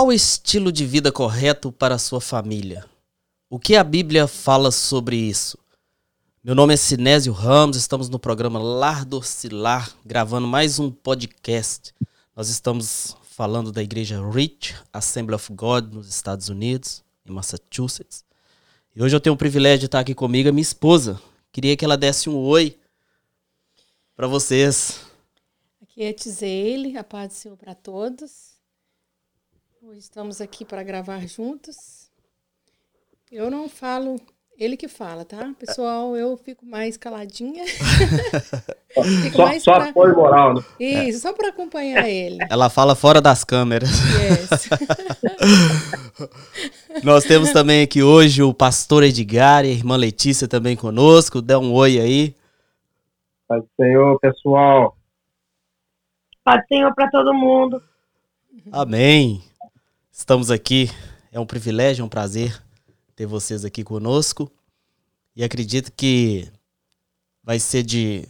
Qual o estilo de vida correto para a sua família? O que a Bíblia fala sobre isso? Meu nome é Sinésio Ramos, estamos no programa Lar do Oscilar, gravando mais um podcast. Nós estamos falando da igreja Rich Assembly of God nos Estados Unidos, em Massachusetts. E hoje eu tenho o privilégio de estar aqui comigo, a minha esposa. Queria que ela desse um oi para vocês. Aqui é Tizele, a paz do Senhor para todos. Hoje estamos aqui para gravar juntos. Eu não falo ele que fala, tá? Pessoal, eu fico mais caladinha. fico só mais só pra... apoio moral, né? Isso, é. só para acompanhar ele. Ela fala fora das câmeras. Yes. Nós temos também aqui hoje o pastor Edgar e a irmã Letícia também conosco. Dá um oi aí. Paz do Senhor, pessoal. Paz do Senhor para todo mundo. Amém. Estamos aqui. É um privilégio, é um prazer ter vocês aqui conosco. E acredito que vai ser de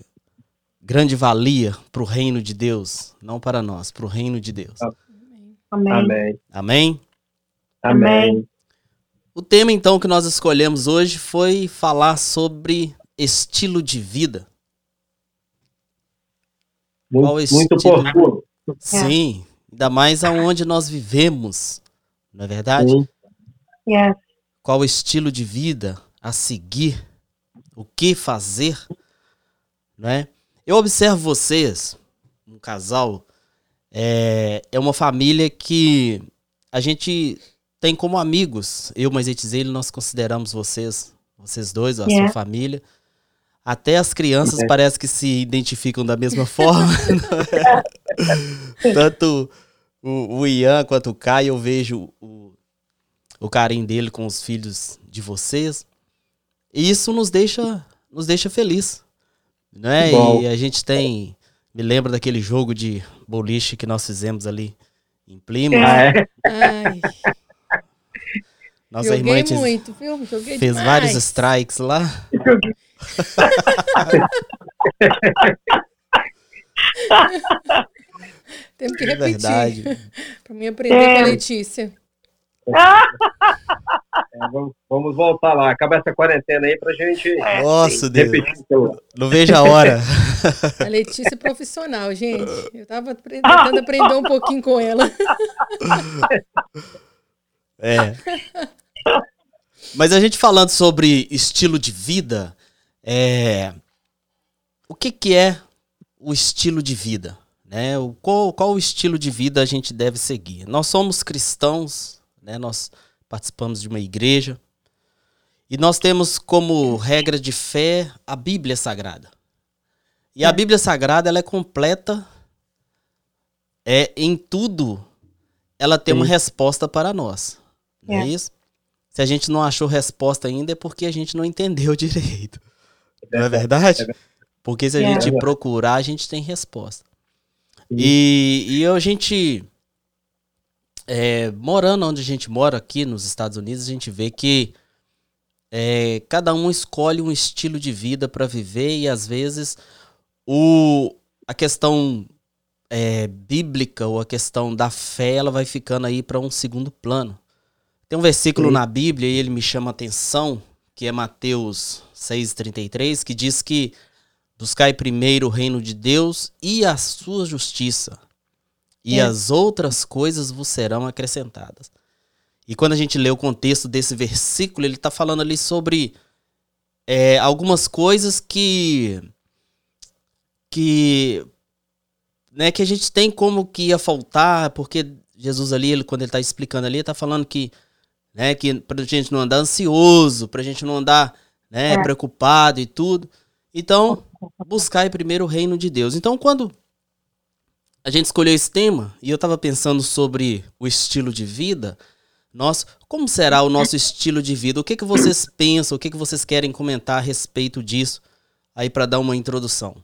grande valia para o reino de Deus, não para nós, para o reino de Deus. Amém. Amém. Amém. Amém. O tema então que nós escolhemos hoje foi falar sobre estilo de vida. Muito, Qual estilo? muito oportuno. Sim, ainda mais aonde nós vivemos, não é verdade? Sim. Qual o estilo de vida a seguir, o que fazer, né? Eu observo vocês, um casal, é, é uma família que a gente tem como amigos. Eu, mas ele, nós consideramos vocês, vocês dois, a yeah. sua família. Até as crianças yeah. parece que se identificam da mesma forma. É? Tanto o, o Ian quanto o Caio, eu vejo o, o carinho dele com os filhos de vocês. E isso nos deixa, nos deixa feliz. Né? E a gente tem. Me lembra daquele jogo de boliche que nós fizemos ali em Plymouth. É. Ai. Nossa Joguei irmã muito, viu? Joguei fez demais. vários strikes lá. Temos que repetir. Verdade. para mim aprender é. com a Letícia. É, vamos, vamos, voltar lá. Acaba essa quarentena aí pra gente. É, Nossa, Deus. Repetir. Não vejo a hora. A Letícia é profissional, gente. Eu tava tentando aprender um pouquinho com ela. É. Mas a gente falando sobre estilo de vida, é... o que, que é o estilo de vida? Né? Qual, qual o estilo de vida a gente deve seguir? Nós somos cristãos, né? Nós participamos de uma igreja e nós temos como regra de fé a Bíblia Sagrada. E a. Bíblia Sagrada ela é completa, é em tudo ela tem uma resposta para nós. É. é isso? Se a gente não achou resposta ainda é porque a gente não entendeu direito. É não é verdade? Porque se a é. gente procurar, a gente tem resposta. E, e a gente é, morando onde a gente mora aqui nos Estados Unidos, a gente vê que é, cada um escolhe um estilo de vida para viver e às vezes o, a questão é, bíblica ou a questão da fé ela vai ficando aí para um segundo plano. Tem um versículo Sim. na Bíblia e ele me chama a atenção, que é Mateus 6,33, que diz que buscai primeiro o reino de Deus e a sua justiça e é. as outras coisas vos serão acrescentadas. E quando a gente lê o contexto desse versículo, ele está falando ali sobre é, algumas coisas que que né, que a gente tem como que ia faltar, porque Jesus ali, ele, quando ele está explicando ali, está falando que né, que para a gente não andar ansioso, para a gente não andar né, é. preocupado e tudo. Então, buscar primeiro o reino de Deus. Então, quando a gente escolheu esse tema e eu estava pensando sobre o estilo de vida. Nosso, como será o nosso estilo de vida? O que, que vocês pensam? O que, que vocês querem comentar a respeito disso? Aí para dar uma introdução.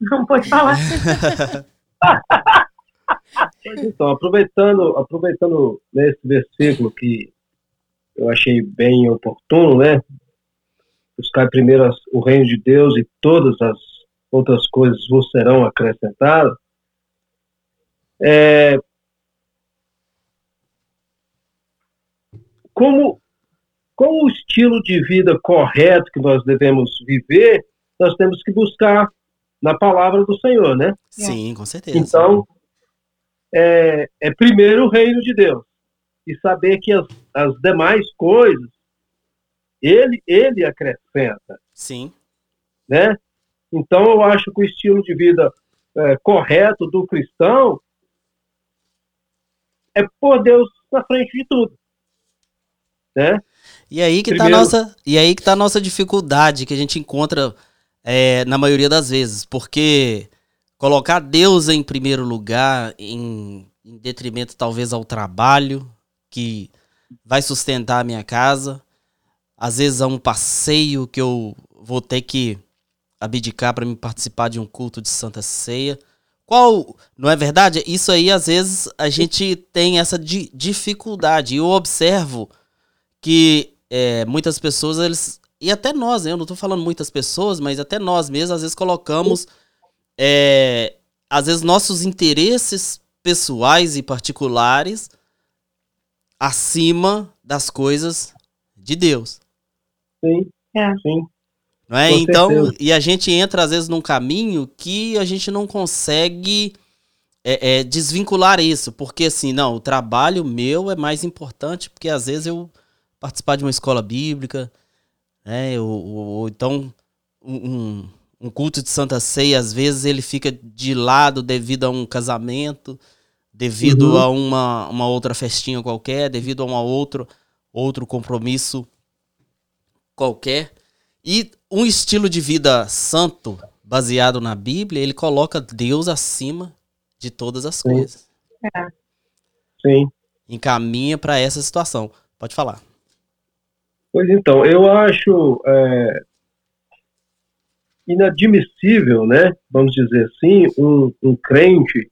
Não pode falar. então, aproveitando, aproveitando nesse versículo que eu achei bem oportuno, né? buscar primeiro o reino de Deus e todas as outras coisas vos serão acrescentadas. é, como, como o estilo de vida correto que nós devemos viver, nós temos que buscar na palavra do Senhor, né? Sim, com certeza. Então, é, é primeiro o reino de Deus. E saber que as, as demais coisas, ele, ele acrescenta, Sim. né? Então, eu acho que o estilo de vida é, correto do cristão é pôr Deus na frente de tudo, né? E aí que tá a Primeiro- nossa, e aí que tá a nossa dificuldade que a gente encontra é, na maioria das vezes, porque colocar Deus em primeiro lugar, em, em detrimento talvez ao trabalho que vai sustentar a minha casa, às vezes a um passeio que eu vou ter que abdicar para me participar de um culto de Santa Ceia. Qual, não é verdade? Isso aí às vezes a gente tem essa di- dificuldade. Eu observo que é, muitas pessoas, eles. E até nós, né? eu não tô falando muitas pessoas, mas até nós mesmos, às vezes colocamos. É, às vezes nossos interesses pessoais e particulares acima das coisas de Deus. Sim, É. sim. Não é? Com Então, certeza. e a gente entra às vezes num caminho que a gente não consegue é, é, desvincular isso, porque assim, não, o trabalho meu é mais importante, porque às vezes eu participar de uma escola bíblica, né? Ou, ou- ou então um, um- um culto de Santa Ceia, às vezes ele fica de lado devido a um casamento, devido Uhum. a uma, uma outra festinha qualquer, devido a uma outro, outro compromisso qualquer. E um estilo de vida santo, baseado na Bíblia, ele coloca Deus acima de todas as Sim. coisas. Sim. Encaminha para essa situação. Pode falar. Pois então, eu acho é, inadmissível, né? Vamos dizer assim, um, um crente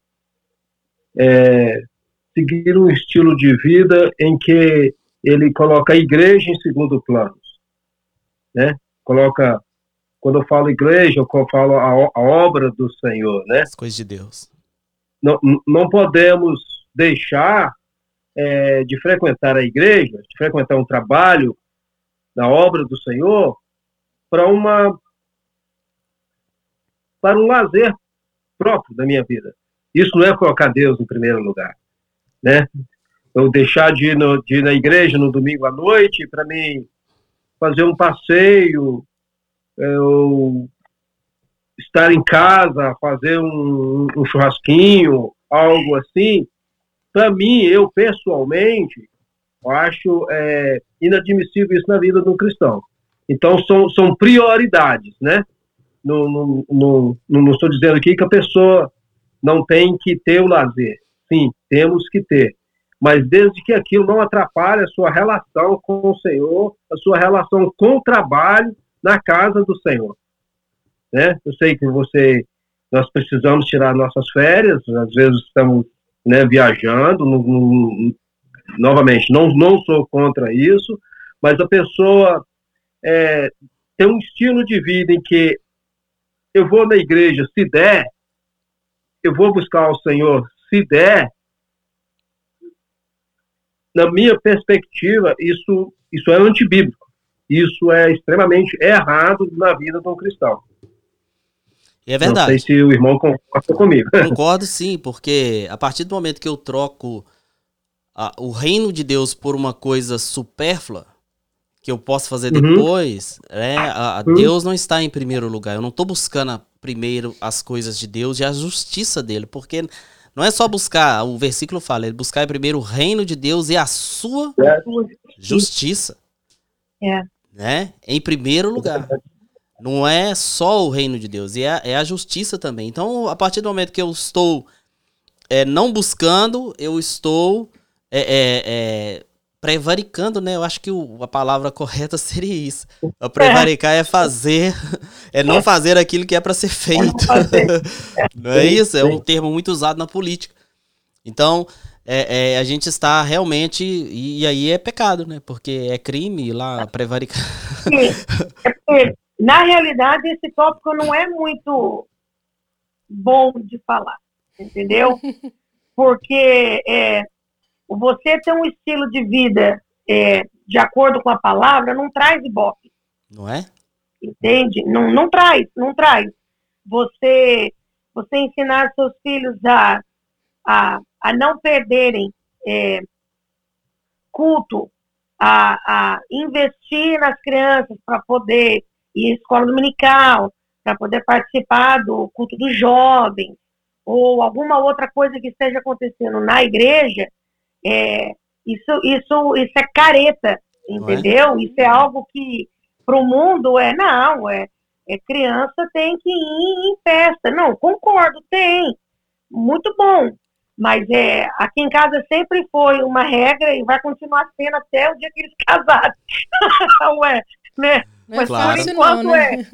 é, seguir um estilo de vida em que ele coloca a igreja em segundo plano, né? Coloca, quando eu falo igreja, eu falo a, a obra do Senhor, né? As coisas de Deus. não, não podemos deixar é, de frequentar a igreja, de frequentar um trabalho na obra do Senhor para uma para um lazer próprio da minha vida. Isso não é colocar Deus em primeiro lugar, né? Eu deixar de ir, no- de ir na igreja no domingo à noite para mim fazer um passeio, eu estar em casa, fazer um, um churrasquinho, algo assim, para mim, eu pessoalmente, eu acho é, inadmissível isso na vida de um cristão. Então, são, são prioridades, né? Não, não, não, não estou dizendo aqui que a pessoa não tem que ter o lazer. Sim, temos que ter. Mas desde que aquilo não atrapalhe a sua relação com o Senhor, a sua relação com o trabalho na casa do Senhor né? Eu sei que você, nós precisamos tirar nossas férias, às vezes estamos né, viajando, não- não- novamente, não, não sou contra isso, mas a pessoa é, tem um estilo de vida em que eu vou na igreja se der, eu vou buscar o Senhor se der, na minha perspectiva, isso, isso é antibíblico. Isso é extremamente errado na vida de um cristão. E é Não sei verdade. se o irmão concorda comigo. Concordo sim, porque a partir do momento que eu troco a- o reino de Deus por uma coisa supérflua, que eu posso fazer Uhum. depois, né, a, a Uhum. Deus não está em primeiro lugar. Eu não estou buscando a- primeiro as coisas de Deus e a justiça dele, porque não é só buscar, o versículo fala, ele buscar primeiro o reino de Deus e a sua justiça. É. Né? Em primeiro lugar. Não é só o reino de Deus, é a, é a justiça também. Então, a partir do momento que eu estou é, não buscando, eu estou é, é, é, prevaricando, né? Eu acho que o- a palavra correta seria isso. A prevaricar é fazer, é não fazer aquilo que é para ser feito. fazer. Não é isso? É um termo muito usado na política. Então, é, é, a gente está realmente. E, e aí é pecado, né? Porque é crime lá prevaricar. Sim, é na realidade, esse tópico não é muito bom de falar, entendeu? porque é, você ter um estilo de vida é, de acordo com a palavra não traz ibope. Não é? Entende? Não, não traz, não traz. Você, você ensinar seus filhos a, a, a não perderem é, culto, a, a investir nas crianças para poder ir à escola dominical, para poder participar do culto dos jovens, ou alguma outra coisa que esteja acontecendo na igreja, é, isso, isso, isso é careta, é? entendeu? É? Isso é algo que para o mundo é não, é, é criança tem que ir em festa. Não, concordo, tem. Muito bom. Mas é, aqui em casa sempre foi uma regra e vai continuar sendo até o dia que eles casarem. Ué, né? Não é Mas claro. por enquanto não, né?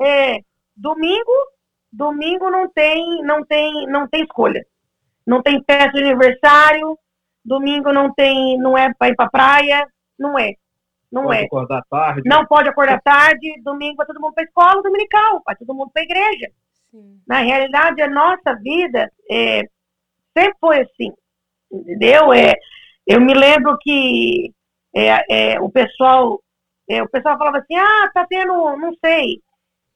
é, é. Domingo, domingo não tem, não tem, não tem escolha. Não tem festa de aniversário, domingo não tem, não é para ir para praia, não é. Não pode é. acordar tarde. Não pode acordar tarde, domingo vai todo mundo para escola dominical, vai todo mundo para igreja. Sim. Na realidade, a nossa vida é, sempre foi assim, entendeu? É, eu me lembro que é, é, o pessoal é, o pessoal falava assim, ah, tá tendo, não sei,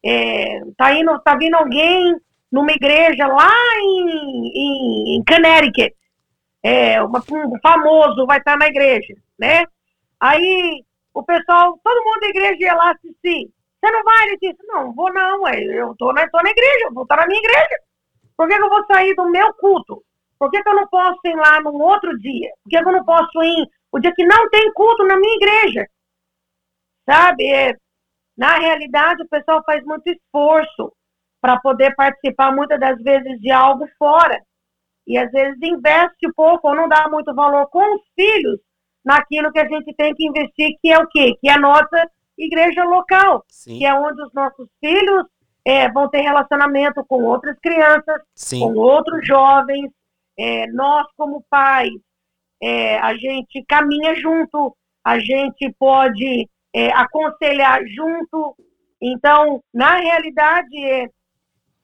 é, tá, indo, tá vindo alguém numa igreja lá em, em, em Connecticut, é, uma, um famoso vai estar na igreja, né? Aí o pessoal, todo mundo da igreja ia lá assistir. Você não vai? Disse, não, vou não, eu tô na, tô na igreja, vou estar na minha igreja. Por que, que eu vou sair do meu culto? Por que, que eu não posso ir lá num outro dia? Por que, que eu não posso ir o dia que não tem culto na minha igreja? Sabe? É, na realidade, o pessoal faz muito esforço para poder participar muitas das vezes de algo fora. E às vezes investe pouco ou não dá muito valor com os filhos naquilo que a gente tem que investir, que é o quê? Que é a nossa igreja local, Sim. que é onde os nossos filhos é, vão ter relacionamento com outras crianças, Sim. com outros jovens. É, nós, como pais, é, a gente caminha junto, a gente pode é, aconselhar junto. Então, na realidade, é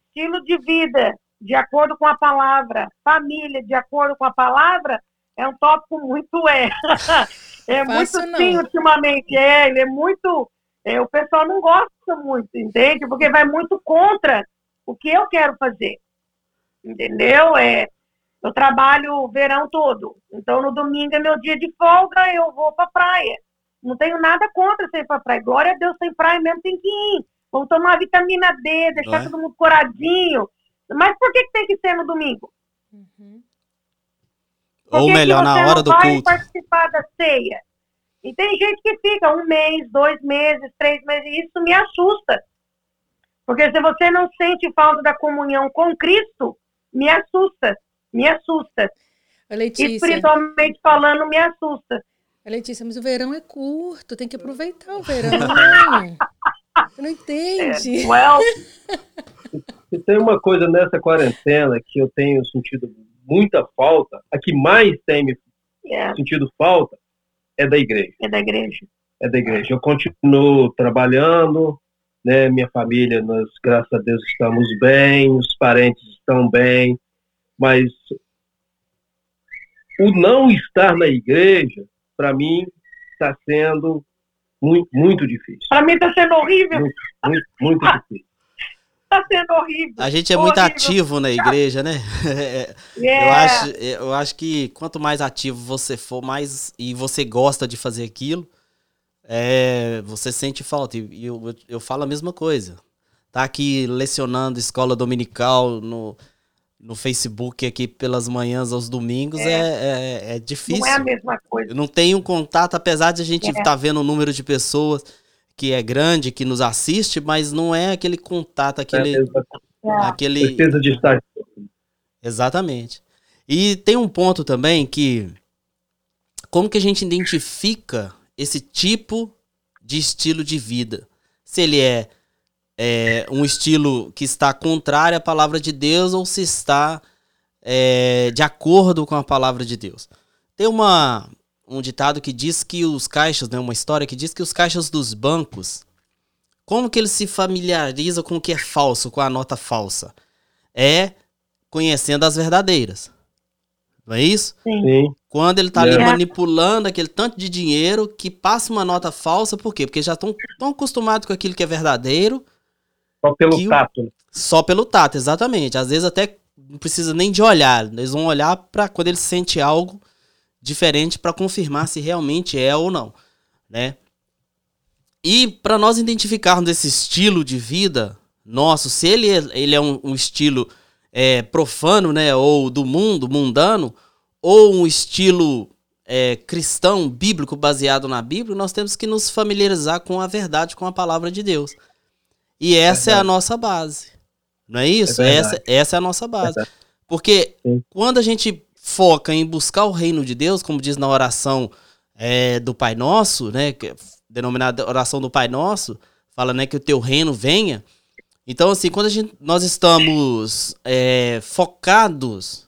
estilo de vida de acordo com a palavra, família de acordo com a palavra, é um tópico muito é. é muito sim ultimamente. É, ele é muito. É, o pessoal não gosta muito, entende? Porque vai muito contra o que eu quero fazer. Entendeu? É, eu trabalho o verão todo. Então, no domingo é meu dia de folga, eu vou pra praia. Não tenho nada contra você ir pra praia. Glória a Deus, tem praia mesmo, tem que ir. Vamos tomar vitamina D, deixar é? todo mundo coradinho. Mas por que, que tem que ser no domingo? Uhum. Ou melhor, na hora do vai culto. participar da ceia. E tem gente que fica um mês, dois meses, três meses. E isso me assusta. Porque se você não sente falta da comunhão com Cristo, me assusta. Me assusta. Letícia. Espiritualmente falando, me assusta. Letícia, mas o verão é curto, tem que aproveitar o verão. Você não entende. É, well, se tem uma coisa nessa quarentena que eu tenho sentido muita falta, a que mais tem me yeah. sentido falta é da igreja. É da igreja. É da igreja. Eu continuo trabalhando, né? Minha família, nós, graças a Deus, estamos bem, os parentes estão bem, mas o não estar na igreja para mim, está sendo muito, muito difícil. Para mim está sendo horrível. Muito, muito, muito difícil. Está sendo horrível. A gente é muito horrível. ativo na igreja, né? Yeah. Eu, acho, eu acho que quanto mais ativo você for, mais e você gosta de fazer aquilo, é, você sente falta. E eu, eu, eu falo a mesma coisa. Tá aqui lecionando escola dominical no, no Facebook aqui pelas manhãs aos domingos é, é, é, é difícil. Não é a mesma coisa. Eu não tenho contato, apesar de a gente estar é. tá vendo o número de pessoas que é grande, que nos assiste, mas não é aquele contato, aquele. É, aquele... Certeza de estar. Exatamente. E tem um ponto também que. Como que a gente identifica esse tipo de estilo de vida? Se ele é é, um estilo que está contrário à palavra de Deus ou se está é, de acordo com a palavra de Deus. Tem uma, um ditado que diz que os caixas, né, uma história que diz que os caixas dos bancos, como que eles se familiarizam com o que é falso, com a nota falsa? É conhecendo as verdadeiras. Não é isso? Sim. Quando ele tá é. ali manipulando aquele tanto de dinheiro que passa uma nota falsa, por quê? Porque já estão tão acostumados com aquilo que é verdadeiro. Só pelo tato. Né? Só pelo tato, exatamente. Às vezes até não precisa nem de olhar. Eles vão olhar para quando ele sente algo diferente para confirmar se realmente é ou não, né? E para nós identificarmos esse estilo de vida nosso, se ele é, ele é um, um estilo é, profano, né, ou do mundo, mundano, ou um estilo é, cristão, bíblico, baseado na Bíblia, nós temos que nos familiarizar com a verdade, com a palavra de Deus. E essa é, é a nossa base. Não é isso? É essa, essa é a nossa base. Porque quando a gente foca em buscar o reino de Deus, como diz na oração é, do Pai Nosso, né, que é denominada oração do Pai Nosso, fala né, que o teu reino venha. Então, assim, quando a gente, nós estamos é, focados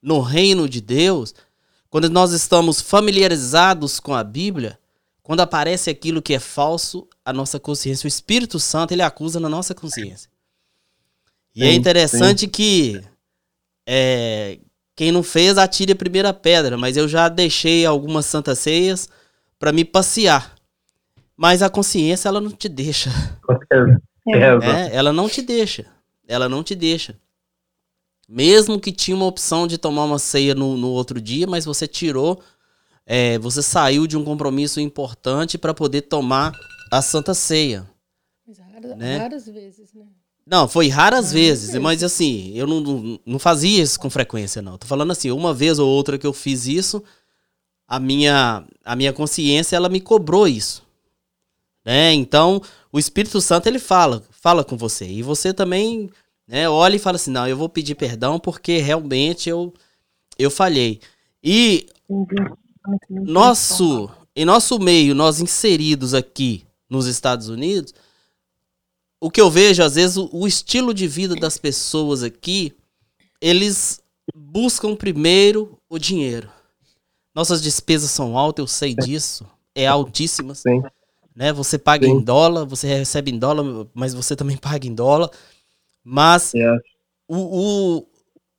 no reino de Deus, quando nós estamos familiarizados com a Bíblia, quando aparece aquilo que é falso, a nossa consciência, o Espírito Santo, ele acusa na nossa consciência. E é sim, é interessante sim. que é, quem não fez, atire a primeira pedra, mas eu já deixei algumas santas ceias para me passear. Mas a consciência, ela não te deixa. É, é, ela não te deixa. Ela não te deixa. Mesmo que tinha uma opção de tomar uma ceia no, no outro dia, mas você tirou, é, você saiu de um compromisso importante para poder tomar a Santa Ceia. Mas raras, né? raras vezes, né? Não, foi raras vezes, vezes, mas assim, eu não, não, não, fazia isso com frequência, não. Tô falando assim, uma vez ou outra que eu fiz isso, a minha, a minha consciência, ela me cobrou isso. Né? Então, o Espírito Santo, ele fala, fala com você. E você também né, olha e fala assim, não, eu vou pedir perdão porque realmente eu, eu falhei. E nosso, em nosso meio, nós inseridos aqui nos Estados Unidos, o que eu vejo, às vezes, o, o estilo de vida das pessoas aqui, eles buscam primeiro o dinheiro. Nossas despesas são altas, eu sei disso, é altíssimas. Sim né? Você paga Sim. em dólar, você recebe em dólar, mas você também paga em dólar. Mas é. o,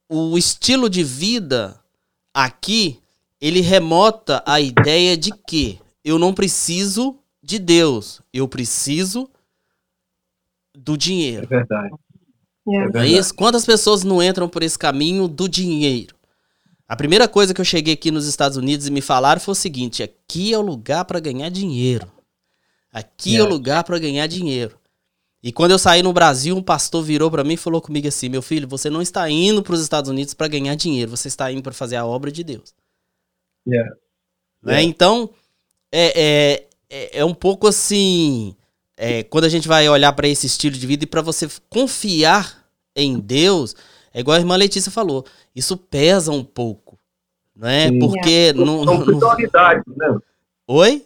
o, o estilo de vida aqui, ele remota a ideia de que eu não preciso de Deus, eu preciso do dinheiro. É verdade. É, é verdade. isso? Quantas pessoas não entram por esse caminho do dinheiro? A primeira coisa que eu cheguei aqui nos Estados Unidos e me falaram foi o seguinte: aqui é o lugar para ganhar dinheiro. Aqui é, é o lugar para ganhar dinheiro. E quando eu saí no Brasil, um pastor virou para mim e falou comigo assim: "Meu filho, você não está indo para os Estados Unidos para ganhar dinheiro, você está indo para fazer a obra de Deus." Yeah. Né? Yeah. Então, é, é, é, é, um pouco assim, é, quando a gente vai olhar para esse estilo de vida e para você confiar em Deus, é igual a irmã Letícia falou, isso pesa um pouco, né? Sim. Porque yeah. não, São prioridades, né? Oi?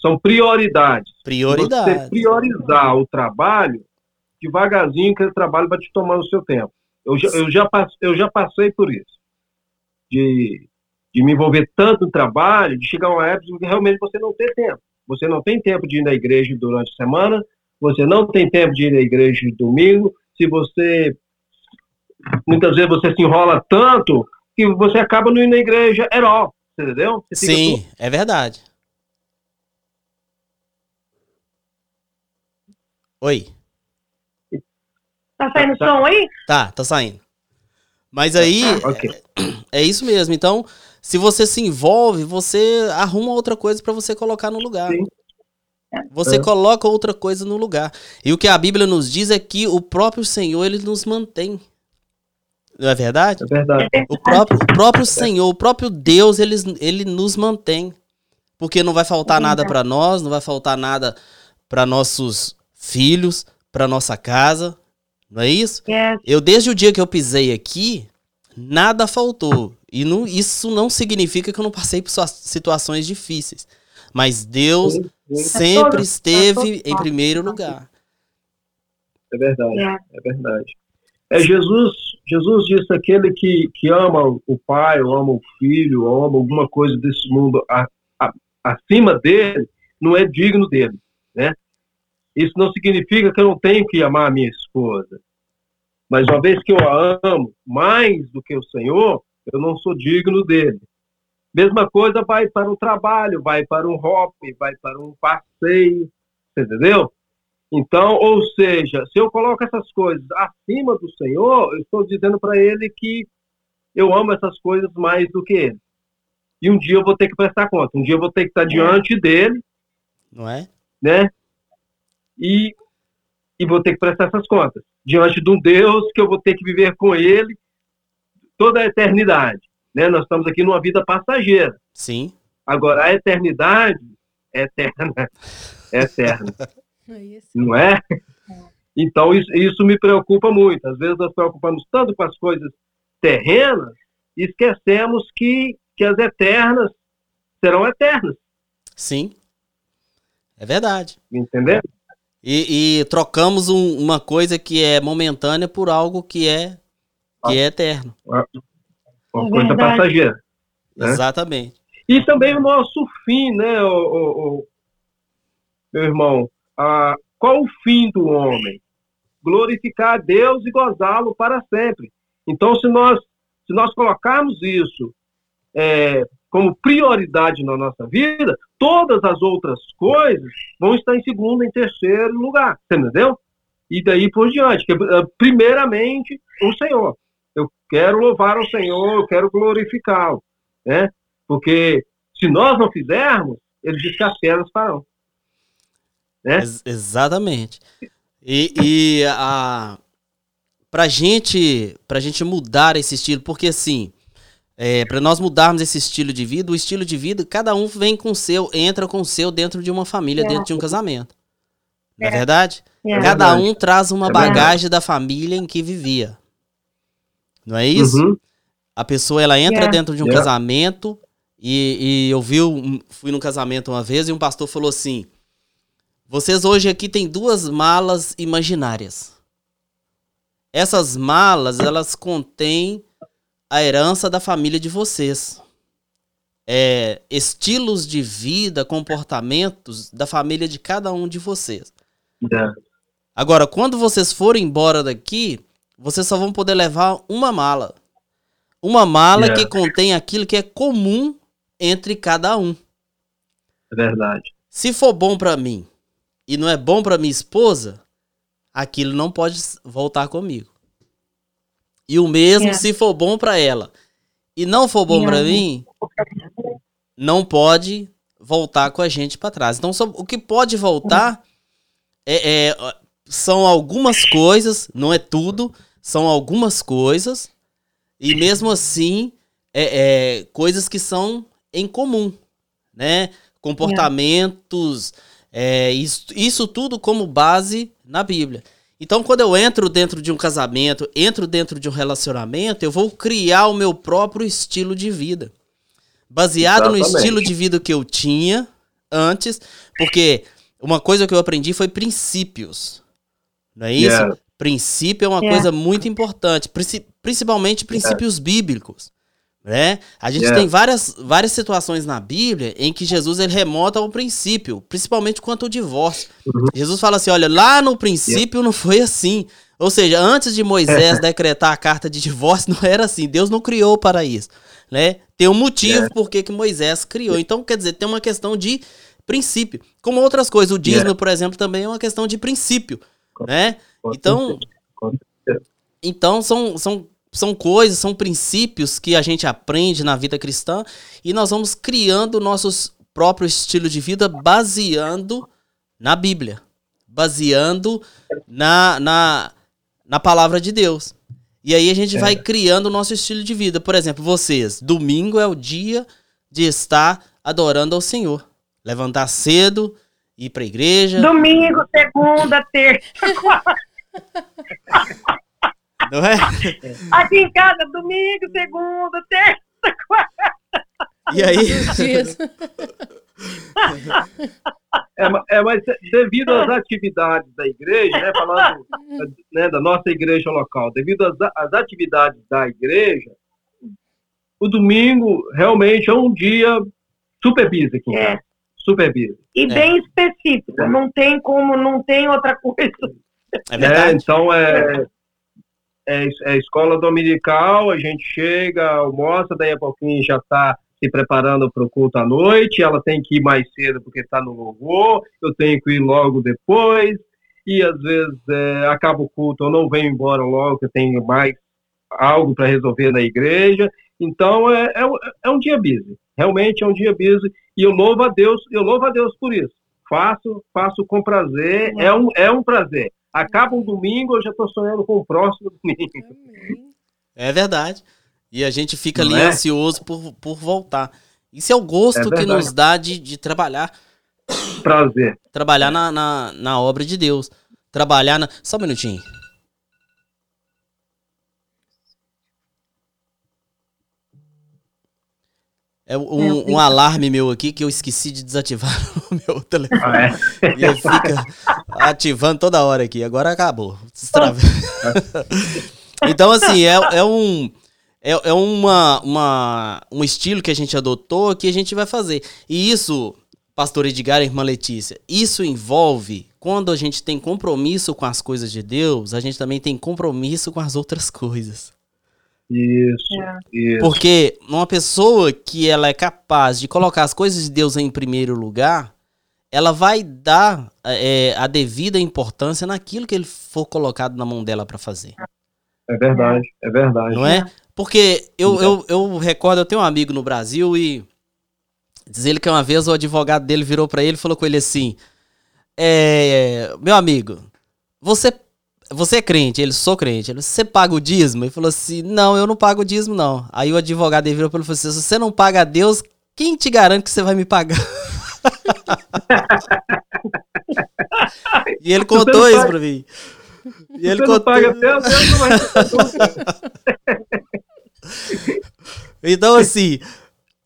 São prioridades. Prioridades. Você priorizar o trabalho, devagarzinho que esse trabalho vai te tomar o seu tempo. Eu já, eu já, eu já passei por isso. De, de me envolver tanto no trabalho, de chegar uma época que realmente você não tem tempo. Você não tem tempo de ir na igreja durante a semana, você não tem tempo de ir na igreja domingo. Se você. Muitas vezes você se enrola tanto que você acaba não indo na igreja herói, entendeu? Sim, é verdade. Oi. Tá saindo tá, som aí? Tá, tá saindo. Mas aí, ah, okay. é, é, isso mesmo. Então, se você se envolve, você arruma outra coisa para você colocar no lugar. Sim. Você é. coloca outra coisa no lugar. E o que a Bíblia nos diz é que o próprio Senhor, ele nos mantém. Não é verdade? É verdade. O próprio, o próprio Senhor, o próprio Deus, ele, ele nos mantém. Porque não vai faltar é nada para nós, não vai faltar nada para nossos filhos, para nossa casa, não é isso? Yes. Eu desde o dia que eu pisei aqui, nada faltou. E não, isso não significa que eu não passei por situações difíceis. Mas Deus sim, sim. sempre é esteve é em primeiro lugar. É verdade, é, é verdade. É Jesus, Jesus disse aquele que, que ama o pai, ou ama o filho, ou ama alguma coisa desse mundo a, a, acima dele, não é digno dele, né? Isso não significa que eu não tenho que amar a minha esposa. Mas uma vez que eu a amo mais do que o Senhor, eu não sou digno dele. Mesma coisa vai para o trabalho, vai para um hobby, vai para um passeio, entendeu? Então, ou seja, se eu coloco essas coisas acima do Senhor, eu estou dizendo para ele que eu amo essas coisas mais do que ele. E um dia eu vou ter que prestar conta, um dia eu vou ter que estar diante dele. Não é? Né? E, e vou ter que prestar essas contas. Diante de um Deus que eu vou ter que viver com ele toda a eternidade. Né? Nós estamos aqui numa vida passageira. Sim. Agora, a eternidade é eterna. É eterna. Não é? Então, isso, isso me preocupa muito. Às vezes nós preocupamos tanto com as coisas terrenas e esquecemos que, que as eternas serão eternas. Sim. É verdade. Entendeu? E, e trocamos um, uma coisa que é momentânea por algo que é, que é eterno. Uma, uma coisa passageira. Né? Exatamente. E também o nosso fim, né, o, o, o meu irmão? Ah, qual o fim do homem? Glorificar a Deus e gozá-lo para sempre. Então, se nós, se nós colocarmos isso é, como prioridade na nossa vida, todas as outras coisas vão estar em segundo, em terceiro lugar, entendeu? E daí por diante, que, eh, primeiramente o Senhor. Eu quero louvar o Senhor, eu quero glorificá-lo, né? Porque se nós não fizermos, ele diz que as pedras farão. Né? Ex exatamente. E, e a pra gente, pra gente mudar esse estilo, porque assim, é, para nós mudarmos esse estilo de vida, o estilo de vida, cada um vem com o seu, entra com o seu dentro de uma família, é. dentro de um casamento. Não é, é verdade? É. Cada um traz uma é bagagem da família em que vivia. Não é isso? Uhum. A pessoa ela entra dentro de um casamento e, e eu vi, fui num casamento uma vez e um pastor falou assim: vocês hoje aqui têm duas malas imaginárias. Essas malas, elas contêm a herança da família de vocês. É, estilos de vida, comportamentos da família de cada um de vocês. É. Agora, quando vocês forem embora daqui, vocês só vão poder levar uma mala. Uma mala é. que contém aquilo que é comum entre cada um. É verdade. Se for bom para mim, e não é bom para minha esposa, aquilo não pode voltar comigo. E o mesmo é. se for bom para ela e não for bom é. para mim, não pode voltar com a gente para trás. Então, o que pode voltar é, é, são algumas coisas, não é tudo, são algumas coisas, e mesmo assim, é, é coisas que são em comum, né? Comportamentos, é, isso, isso tudo como base na Bíblia. Então, quando eu entro dentro de um casamento, entro dentro de um relacionamento, eu vou criar o meu próprio estilo de vida. Baseado Exatamente. no estilo de vida que eu tinha antes, porque uma coisa que eu aprendi foi princípios. Não é isso? Yeah. Princípio é uma yeah. coisa muito importante, principalmente princípios yeah. bíblicos. Né? A gente yeah. tem várias, várias situações na Bíblia em que Jesus ele remota ao princípio, principalmente quanto ao divórcio. Uhum. Jesus fala assim: olha, lá no princípio yeah. não foi assim. Ou seja, antes de Moisés decretar a carta de divórcio, não era assim. Deus não criou para isso. Né? Tem um motivo yeah. por que Moisés criou. Então, quer dizer, tem uma questão de princípio. Como outras coisas, o dízimo, por exemplo, também é uma questão de princípio. Né? Então, então são, são são coisas, são princípios que a gente aprende na vida cristã e nós vamos criando nossos próprio estilo de vida baseando na Bíblia, baseando na, na, na palavra de Deus. E aí a gente é. vai criando o nosso estilo de vida. Por exemplo, vocês, domingo é o dia de estar adorando ao Senhor. Levantar cedo, ir para a igreja. Domingo, segunda, terça, quarta. Não é? Aqui em casa, domingo, segunda, terça, quarta. E aí? É, é, mas devido às atividades da igreja, né, falando né, da nossa igreja local, devido às, às atividades da igreja, o domingo realmente é um dia super busy aqui. É. Super busy. E é. bem específico, não tem como, não tem outra coisa. É verdade. É, então, é, é, é escola dominical, a gente chega, almoça, daí a pouquinho já está se preparando para o culto à noite, ela tem que ir mais cedo porque está no louvor, eu tenho que ir logo depois, e às vezes é, acaba o culto, eu não venho embora logo, que eu tenho mais algo para resolver na igreja. Então é, é, é, um dia busy, realmente é um dia busy, e eu louvo a Deus, eu louvo a Deus por isso. Faço, faço com prazer, é um, é um prazer. Acaba um domingo, eu já estou sonhando com o próximo domingo. É verdade. E a gente fica Não ali é? ansioso por, por voltar. Isso é o gosto é que nos dá de, de trabalhar. Prazer. Trabalhar na, na, na obra de Deus. Trabalhar na. Só um minutinho. É um, um, alarme meu aqui que eu esqueci de desativar no meu telefone. Ah, é? E ele fica ativando toda hora aqui. Agora acabou. então, assim, é, é um. É, é uma, uma, um estilo que a gente adotou que a gente vai fazer. E isso, pastor Edgar e irmã Letícia, isso envolve, quando a gente tem compromisso com as coisas de Deus, a gente também tem compromisso com as outras coisas. Isso, é. isso. Porque uma pessoa que ela é capaz de colocar as coisas de Deus em primeiro lugar, ela vai dar é, a devida importância naquilo que ele for colocado na mão dela para fazer. É verdade, é verdade. Não é? Porque eu, eu, eu recordo, eu tenho um amigo no Brasil e diz ele que uma vez o advogado dele virou para ele e falou com ele assim: é, Meu amigo, você você é crente? Ele, sou crente. Ele, você paga o dízimo? Ele falou assim, não, eu não pago o dízimo, não. Aí o advogado virou para ele e falou assim, se você não paga a Deus, quem te garante que você vai me pagar? e ele contou isso para mim. E ele contou... paga Deus, Deus não vai Então, assim,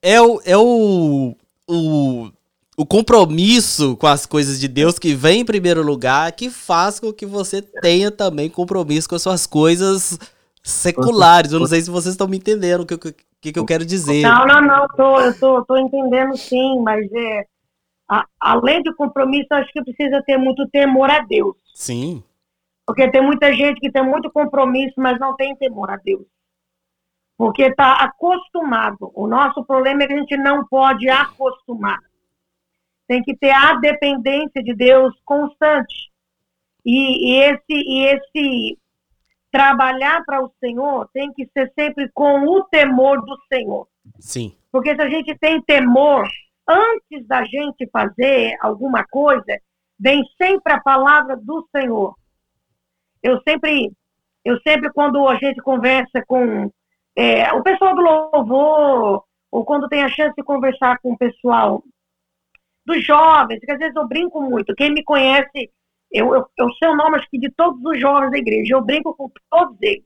é o, é o, o o compromisso com as coisas de Deus que vem em primeiro lugar, que faz com que você tenha também compromisso com as suas coisas seculares. Eu não sei se vocês estão me entendendo o que, que, que eu quero dizer. Não, não, não, tô, eu tô, tô entendendo sim, mas é, a, além do compromisso, acho que precisa ter muito temor a Deus. Sim. Porque tem muita gente que tem muito compromisso, mas não tem temor a Deus. Porque está acostumado. O nosso problema é que a gente não pode acostumar tem que ter a dependência de Deus constante. E, e esse, e esse trabalhar para o Senhor tem que ser sempre com o temor do Senhor. Sim. Porque se a gente tem temor, antes da gente fazer alguma coisa, vem sempre a palavra do Senhor. Eu sempre, eu sempre quando a gente conversa com é, o pessoal do louvor, ou quando tem a chance de conversar com o pessoal dos jovens, que às vezes eu brinco muito. Quem me conhece, eu, eu, eu sei o nome acho que de todos os jovens da igreja, eu brinco com todos eles.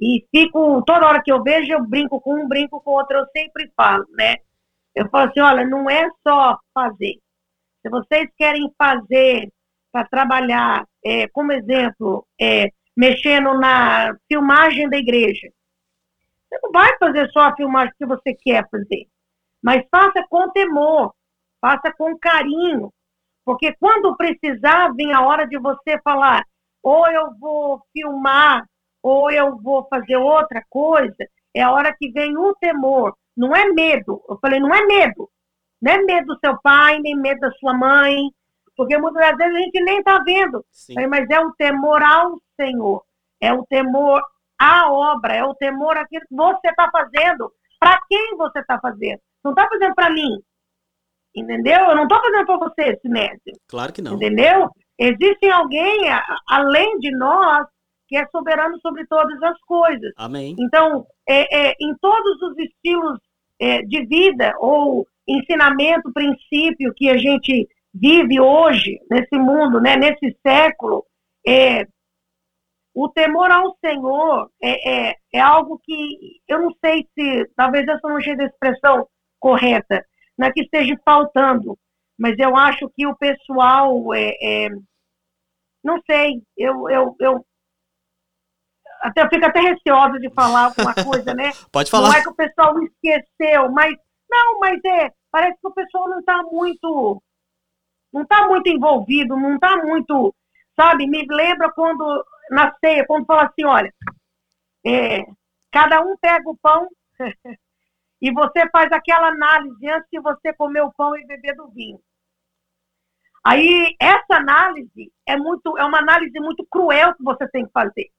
E fico, toda hora que eu vejo, eu brinco com um, brinco com outro, eu sempre falo, né? Eu falo assim, olha, não é só fazer. Se vocês querem fazer para trabalhar, é, como exemplo, é, mexendo na filmagem da igreja, você não vai fazer só a filmagem que você quer fazer, mas faça com temor, faça com carinho, porque quando precisar, vem a hora de você falar, ou eu vou filmar, ou eu vou fazer outra coisa, é a hora que vem o temor, não é medo. Eu falei, não é medo. Não é medo do seu pai, nem medo da sua mãe, porque muitas vezes a gente nem está vendo. Falei, mas é o temor ao Senhor, é o temor à obra, é o temor àquilo que você está fazendo. Para quem você está fazendo? Não está fazendo para mim, Entendeu? Eu não estou fazendo para você, Sinécio. Claro que não. Entendeu? Existe alguém, além de nós, que é soberano sobre todas as coisas. Amém. Então, é, é, em todos os estilos é, de vida ou ensinamento, princípio que a gente vive hoje, nesse mundo, né, nesse século, é, o temor ao Senhor é, é, é algo que eu não sei se, talvez essa não seja a expressão correta, não é que esteja faltando, mas eu acho que o pessoal, é, é não sei, eu, eu, eu até eu fico até receosa de falar alguma coisa, né? Pode falar. Não é que o pessoal esqueceu, mas não, mas é, parece que o pessoal não está muito, não está muito envolvido, não está muito, sabe? Me lembra quando na ceia, quando fala assim, olha, é, cada um pega o pão e você faz aquela análise antes de você comer o pão e beber do vinho. Aí essa análise é muito, é uma análise muito cruel que você tem que fazer.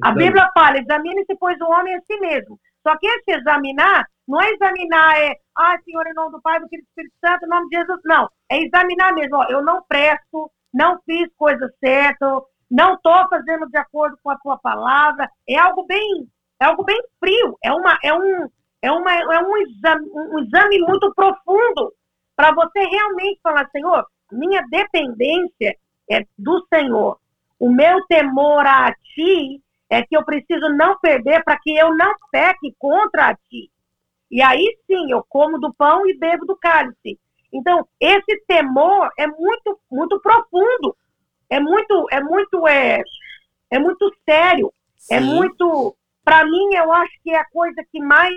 A Bíblia fala, examine-se, pois o homem é si mesmo. Só que esse examinar, não é examinar, é, ah, Senhor, em nome do Pai, do Filho do Espírito Santo, em nome de Jesus. Não, é examinar mesmo. Ó, eu não presto, não fiz coisa certa, não estou fazendo de acordo com a tua palavra. É algo bem, é algo bem frio. É, uma, é, um, é, uma, é um, exame, um exame muito profundo para você realmente falar, Senhor, minha dependência é do Senhor. O meu temor a ti é que eu preciso não perder para que eu não peque contra ti. E aí sim, eu como do pão e bebo do cálice. Então, esse temor é muito, muito profundo. É muito, é muito, é, é muito sério. É sim. É muito, para mim, eu acho que é a coisa que mais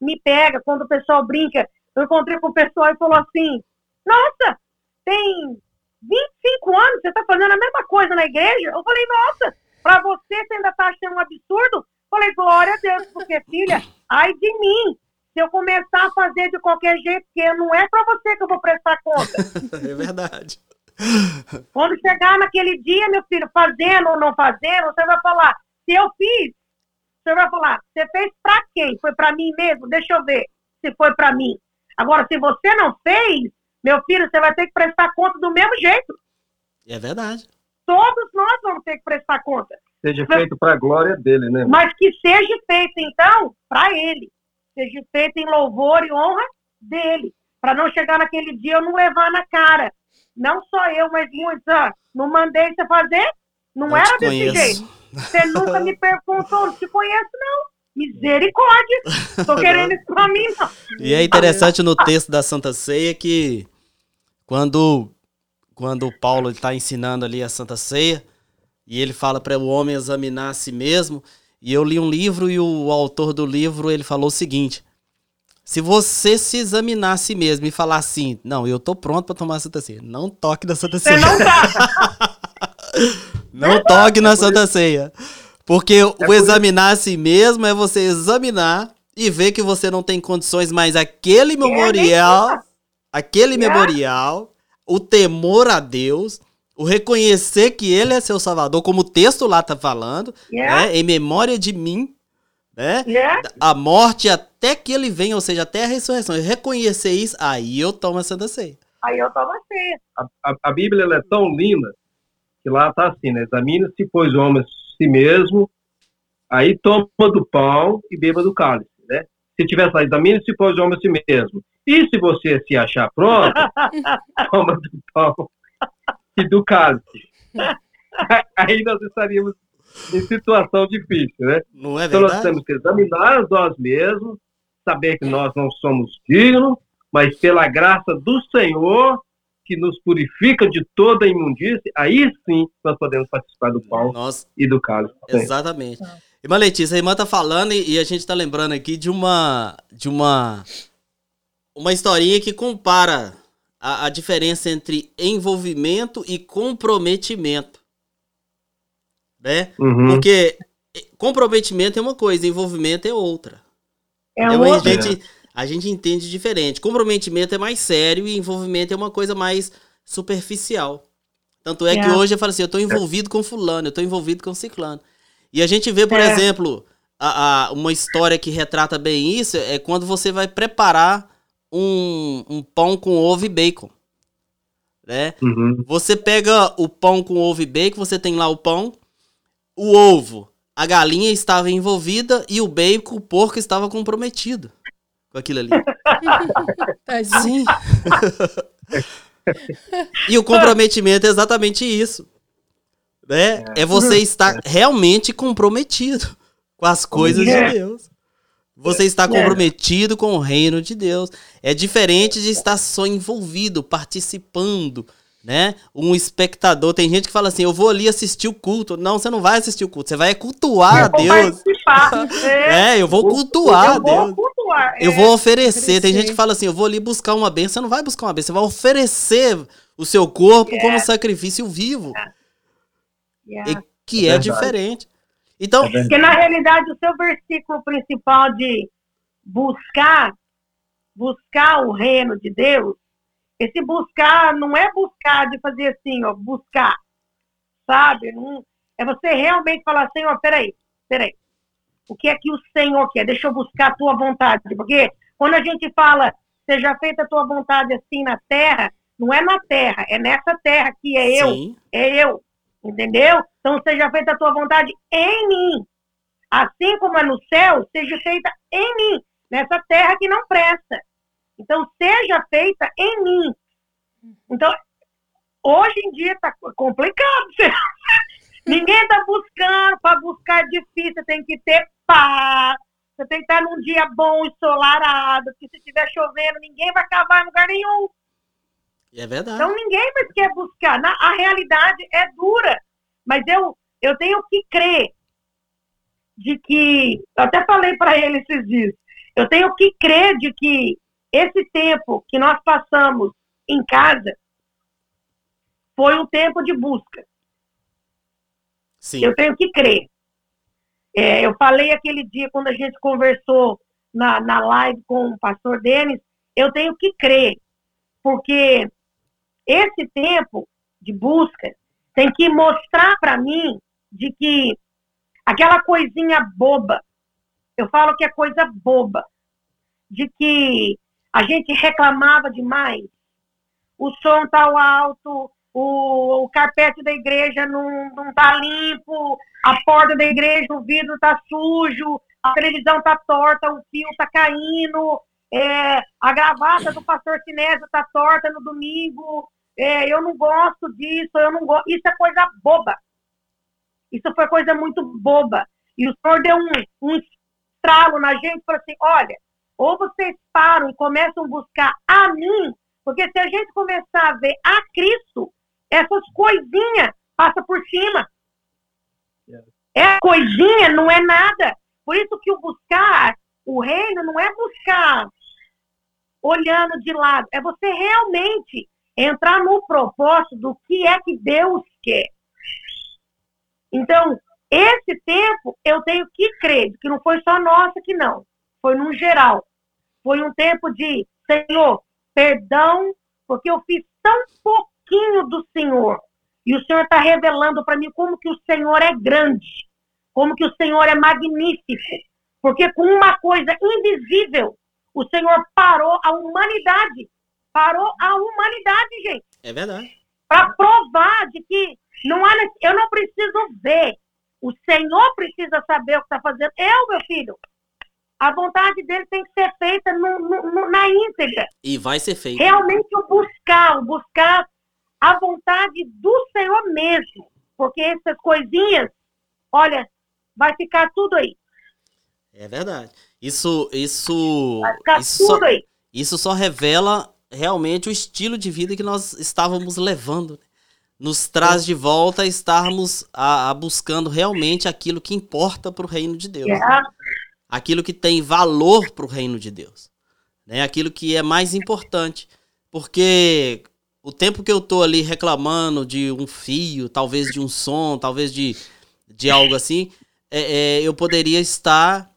me pega quando o pessoal brinca. Eu encontrei com o pessoal e falou assim: Nossa, tem 25 anos, você está fazendo a mesma coisa na igreja? Eu falei: Nossa, para você, você ainda está achando um absurdo? Eu falei: Glória a Deus, porque, filha, ai de mim. Se eu começar a fazer de qualquer jeito, porque não é para você que eu vou prestar conta. é verdade. Quando chegar naquele dia, meu filho, fazendo ou não fazendo, você vai falar: Se eu fiz, você vai falar: Você fez para quem? Foi para mim mesmo? Deixa eu ver se foi para mim. Agora, se você não fez, meu filho, você vai ter que prestar conta do mesmo jeito. É verdade. Todos nós vamos ter que prestar conta. Seja feito para a glória dele, né? Mas que seja feito, então, para ele. Seja feito em louvor e honra dele. Para não chegar naquele dia eu não levar na cara. Não só eu, mas muitos. Ah, não mandei você fazer? Não eu era desse jeito. Você nunca me perguntou, não te conheço, não. Misericórdia! Tô querendo isso pra mim, não. E é interessante no texto da Santa Ceia que quando, quando o Paulo está ensinando ali a Santa Ceia, e ele fala para o homem examinar a si mesmo, e eu li um livro e o autor do livro ele falou o seguinte: se você se examinar a si mesmo e falar assim, não, eu tô pronto para tomar a Santa Ceia, não toque na Santa Ceia. Você não tá. não toque na Santa Ceia. Porque é o examinar a si mesmo é você examinar e ver que você não tem condições, mas aquele memorial, aquele memorial, o temor a Deus, o reconhecer que Ele é seu Salvador, como o texto lá tá falando, né, em memória de mim, né? A morte até que ele venha, ou seja, até a ressurreição. reconhecer isso, aí eu tomo a Santa Ceia. Aí eu tomo a ceia. A, a, a Bíblia é tão linda que lá tá assim, né? Examina-se, pois, o homem si mesmo, aí toma do pão e beba do cálice, né? Se tiver saído da mina, se pôs homem a si mesmo. E se você se achar pronto, toma do pão e do cálice. Aí nós estaríamos em situação difícil, né? Não é verdade? Então nós temos que examinar nós mesmos, saber que nós não somos dignos, mas pela graça do Senhor, que nos purifica de toda imundície, aí sim nós podemos participar do pão Nossa, e do cálice. Exatamente. Irmã Letícia, a irmã tá falando e, a gente tá lembrando aqui de uma de uma uma historinha que compara a, a diferença entre envolvimento e comprometimento. Né? Uhum. Porque comprometimento é uma coisa, envolvimento é outra. É então, outra. Gente, a gente entende diferente. Comprometimento é mais sério e envolvimento é uma coisa mais superficial. Tanto é, é. que hoje eu falo assim, eu estou envolvido com fulano, eu estou envolvido com ciclano. E a gente vê, por é. exemplo, a, a, uma história que retrata bem isso, é quando você vai preparar um, um pão com ovo e bacon. Né? Uhum. Você pega o pão com ovo e bacon, você tem lá o pão, o ovo, a galinha estava envolvida e o bacon, o porco estava comprometido com aquilo ali. Sim. e o comprometimento é exatamente isso. Né? É, é você estar realmente comprometido com as coisas de é. Deus. Você está é. comprometido com o reino de Deus. É diferente de estar só envolvido, participando, né? Um espectador. Tem gente que fala assim: eu vou ali assistir o culto. Não, você não vai assistir o culto, você vai cultuar a Deus. é, eu vou cultuar a Deus. Cultuar, é. Eu vou oferecer. Tem gente que fala assim: eu vou ali buscar uma bênção. Você não vai buscar uma bênção, você vai oferecer o seu corpo como sacrifício vivo. Yeah. E, que é diferente. Então, é porque na realidade o seu versículo principal de buscar, buscar o reino de Deus, esse buscar não é buscar de fazer assim, ó, buscar, sabe? Não, é você realmente falar, Senhor, peraí, peraí. O que é que o Senhor quer? Deixa eu buscar a tua vontade. Porque quando a gente fala, seja feita a tua vontade assim na terra, não é na terra, é nessa terra que é eu, Sim. é eu. Entendeu? Então seja feita a tua vontade em mim. Assim como é no céu, seja feita em mim, nessa terra que não presta. Então seja feita em mim. Então, hoje em dia está complicado. Ninguém está buscando, para buscar difícil, você tem que ter paz. Você tem que estar num dia bom, ensolarado, porque se estiver chovendo, ninguém vai cavar em lugar nenhum. É verdade. Então ninguém mais quer buscar. Na, a realidade é dura. Mas eu, eu tenho que crer de que. Eu até falei para ele esses dias. Eu tenho que crer de que esse tempo que nós passamos em casa foi um tempo de busca. Sim. Eu tenho que crer. É, eu falei aquele dia, quando a gente conversou na, na live com o pastor Denis, eu tenho que crer, porque esse tempo de busca tem que mostrar para mim de que aquela coisinha boba, eu falo que é coisa boba, de que a gente reclamava demais, o som tá alto, o, o carpete da igreja não, não tá limpo, a porta da igreja, o vidro tá sujo, a televisão tá torta, o fio tá caindo, é, a gravata do pastor Sinésio tá torta no domingo, é, eu não gosto disso, eu não gosto. Isso é coisa boba. Isso foi coisa muito boba. E o senhor deu um, um estralo na gente e falou assim: olha, ou vocês param e começam a buscar a mim, porque se a gente começar a ver a Cristo, essas coisinhas passam por cima. É coisinha, não é nada. Por isso que o buscar o reino não é buscar olhando de lado, é você realmente entrar no propósito do que é que Deus quer. Então, esse tempo eu tenho que crer que não foi só nossa que não, foi no geral. Foi um tempo de Senhor, perdão, porque eu fiz tão pouquinho do Senhor. E o Senhor está revelando para mim como que o Senhor é grande, como que o Senhor é magnífico. Porque com uma coisa invisível, o Senhor parou a humanidade. Parou a humanidade, gente. É verdade. Para provar de que não há, eu não preciso ver. O Senhor precisa saber o que está fazendo. Eu, meu filho, a vontade dele tem que ser feita no, no, na íntegra. E vai ser feita. Realmente o buscar, o buscar a vontade do Senhor mesmo. Porque essas coisinhas, olha, vai ficar tudo aí. É verdade. Isso, isso, vai ficar isso tudo só, aí. Isso só revela realmente o estilo de vida que nós estávamos levando. Nos traz de volta a estarmos a, a buscando realmente aquilo que importa para o reino de Deus. É. Aquilo que tem valor para o reino de Deus. Né? Aquilo que é mais importante. Porque o tempo que eu tô ali reclamando de um fio, talvez de um som, talvez de, de algo assim, é, é, eu poderia estar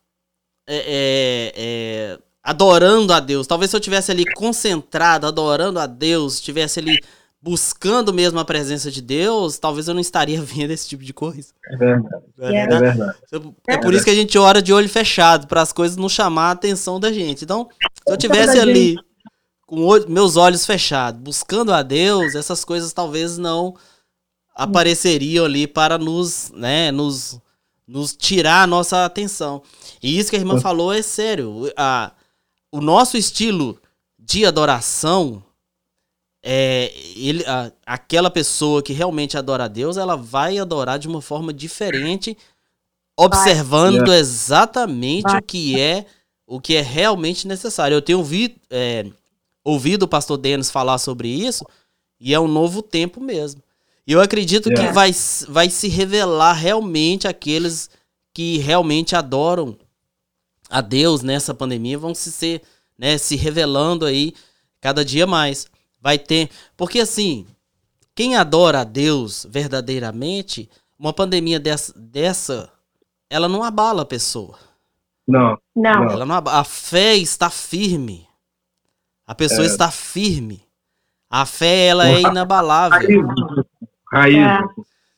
é, é, é adorando a Deus. Talvez se eu tivesse ali concentrado, adorando a Deus, estivesse ali buscando mesmo a presença de Deus, talvez eu não estaria vendo esse tipo de coisa. É verdade. É, verdade. é, é por isso que a gente ora de olho fechado, para as coisas não chamar a atenção da gente. Então, se eu tivesse ali com meus olhos fechados, buscando a Deus, essas coisas talvez não apareceriam ali para nos, né, nos, nos tirar a nossa atenção. E isso que a irmã falou é sério. A, o nosso estilo de adoração é ele, a, aquela pessoa que realmente adora a Deus, ela vai adorar de uma forma diferente, observando vai. exatamente vai. o que é o que é realmente necessário. Eu tenho ouvido é, ouvido o pastor Denis falar sobre isso, e é um novo tempo mesmo. E eu acredito é. que vai, vai se revelar realmente aqueles que realmente adoram a Deus nessa pandemia, vão se ser, né, se revelando aí cada dia mais. Vai ter, porque assim, quem adora a Deus verdadeiramente, uma pandemia dessa, dessa ela não abala a pessoa. Não. Não. Ela não abala. A fé está firme. A pessoa É. está firme. A fé, ela é inabalável. Raiz. É.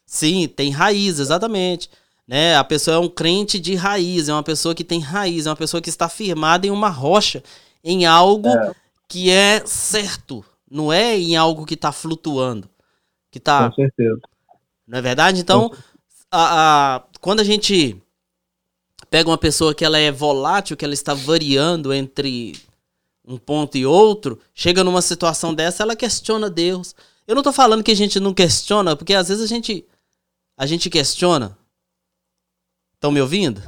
Sim, tem raiz, exatamente. Né? A pessoa é um crente de raiz, é uma pessoa que tem raiz, é uma pessoa que está firmada em uma rocha, em algo que é certo, não é em algo que está flutuando, que está Com certeza. não é verdade? Então, a, a- quando a gente pega uma pessoa que ela é volátil, que ela está variando entre um ponto e outro, chega numa situação dessa, ela questiona Deus. Eu não tô falando que a gente não questiona, porque às vezes a gente a gente questiona. Estão me ouvindo?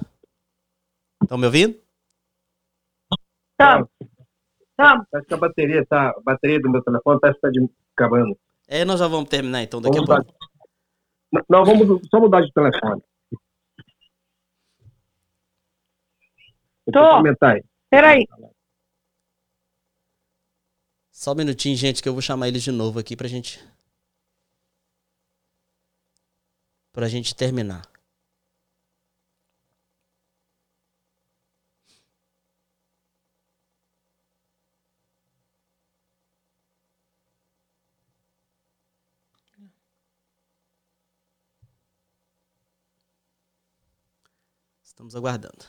Estão me ouvindo? Tamo. Tamo. Parece que a bateria tá. A bateria do meu telefone parece que tá de- acabando. É, nós já vamos terminar então daqui a Vamos pouco. mudar. Não, vamos só mudar de telefone. Eu Tô. aí. Peraí. Só um minutinho, gente, que eu vou chamar eles de novo aqui pra gente pra gente terminar. Estamos aguardando.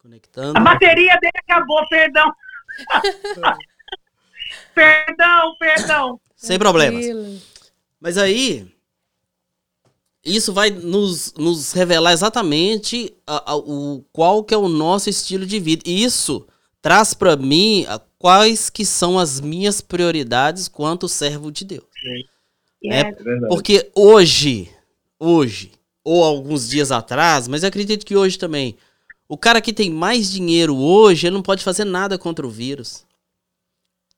Conectando. A bateria dele acabou, perdão. perdão, perdão. Sem problemas. Mas aí, isso vai nos, nos revelar exatamente a- a- o, qual que é o nosso estilo de vida. E isso traz para mim a- quais que são as minhas prioridades quanto servo de Deus. É, É verdade. Porque hoje, hoje, ou alguns dias atrás, mas eu acredito que hoje também, o cara que tem mais dinheiro hoje, ele não pode fazer nada contra o vírus.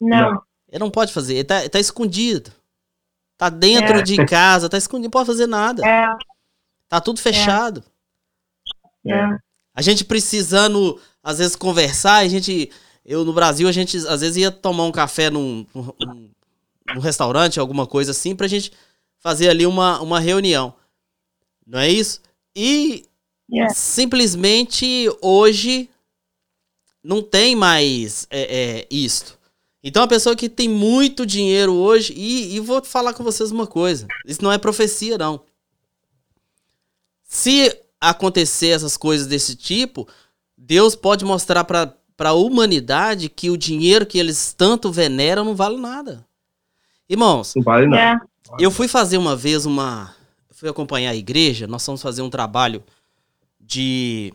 não. Ele não pode fazer, ele tá, ele tá escondido. Tá dentro É. de casa, tá escondido, não pode fazer nada. É, Tá tudo fechado. é. A gente precisando, às vezes, conversar, a gente. Eu no Brasil, a gente às vezes ia tomar um café num, num, num restaurante, alguma coisa assim, pra gente fazer ali uma, uma reunião. Não é isso? E É. simplesmente hoje não tem mais é, é, isto. Então a pessoa que tem muito dinheiro hoje, e, e vou falar com vocês uma coisa: isso não é profecia, não. Se acontecer essas coisas desse tipo, Deus pode mostrar para a humanidade que o dinheiro que eles tanto veneram não vale nada. Irmãos, Não vale não. É. eu fui fazer uma vez uma. Fui acompanhar a igreja, nós fomos fazer um trabalho de,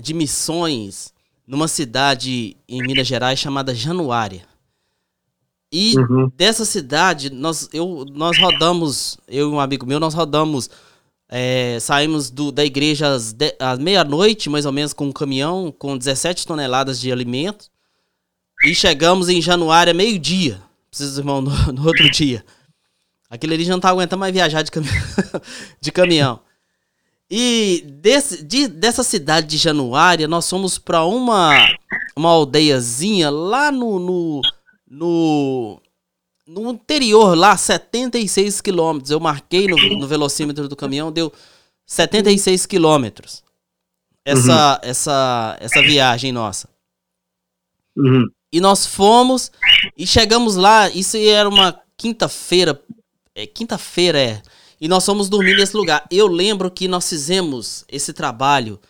de missões numa cidade em Minas Gerais chamada Januária. E Uhum. dessa cidade, nós, eu, nós rodamos, eu e um amigo meu, nós rodamos, é, saímos do, da igreja às, às meia-noite, mais ou menos, com um caminhão com 17 toneladas de alimento. E chegamos em Januária meio-dia. Preciso, irmão, no, no outro dia. Aquele ali já não tá aguentando mais viajar de, cami... de caminhão. E desse, de- dessa cidade de Januária, nós fomos para uma, uma aldeiazinha lá no, no, no, no interior, lá, 76 quilômetros. Eu marquei no, no velocímetro do caminhão, deu 76 quilômetros. Essa, essa, essa viagem nossa. Uhum. E nós fomos e chegamos lá. Isso era uma quinta-feira. É, quinta-feira é. E nós fomos dormir nesse lugar. Eu lembro que nós fizemos esse trabalho